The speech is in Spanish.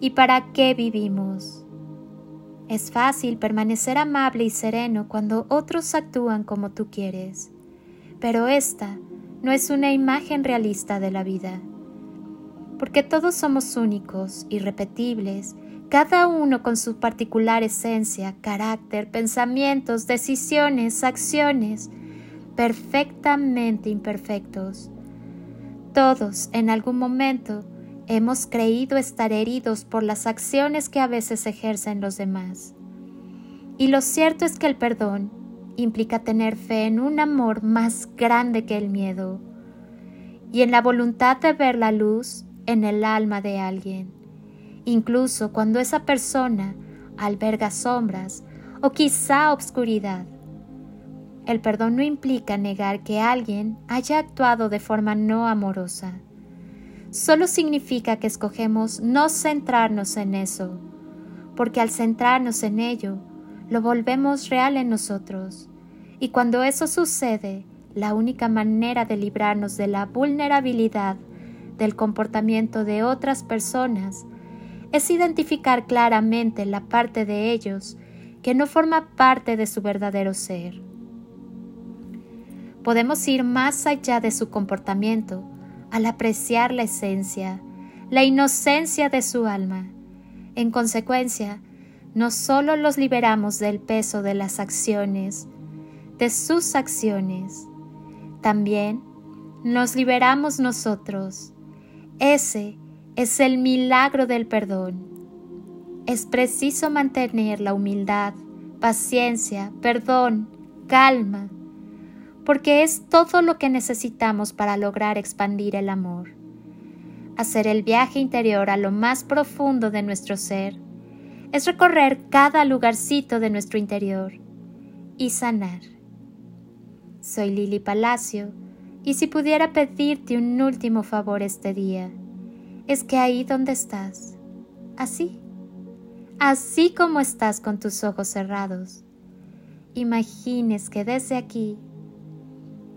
y para qué vivimos. Es fácil permanecer amable y sereno cuando otros actúan como tú quieres, pero esta no es una imagen realista de la vida, porque todos somos únicos, irrepetibles, cada uno con su particular esencia, carácter, pensamientos, decisiones, acciones, perfectamente imperfectos. Todos en algún momento Hemos creído estar heridos por las acciones que a veces ejercen los demás. Y lo cierto es que el perdón implica tener fe en un amor más grande que el miedo y en la voluntad de ver la luz en el alma de alguien, incluso cuando esa persona alberga sombras o quizá obscuridad. El perdón no implica negar que alguien haya actuado de forma no amorosa solo significa que escogemos no centrarnos en eso, porque al centrarnos en ello, lo volvemos real en nosotros. Y cuando eso sucede, la única manera de librarnos de la vulnerabilidad del comportamiento de otras personas es identificar claramente la parte de ellos que no forma parte de su verdadero ser. Podemos ir más allá de su comportamiento al apreciar la esencia, la inocencia de su alma. En consecuencia, no solo los liberamos del peso de las acciones, de sus acciones, también nos liberamos nosotros. Ese es el milagro del perdón. Es preciso mantener la humildad, paciencia, perdón, calma, porque es todo lo que necesitamos para lograr expandir el amor. Hacer el viaje interior a lo más profundo de nuestro ser es recorrer cada lugarcito de nuestro interior y sanar. Soy Lili Palacio y si pudiera pedirte un último favor este día, es que ahí donde estás, así, así como estás con tus ojos cerrados, imagines que desde aquí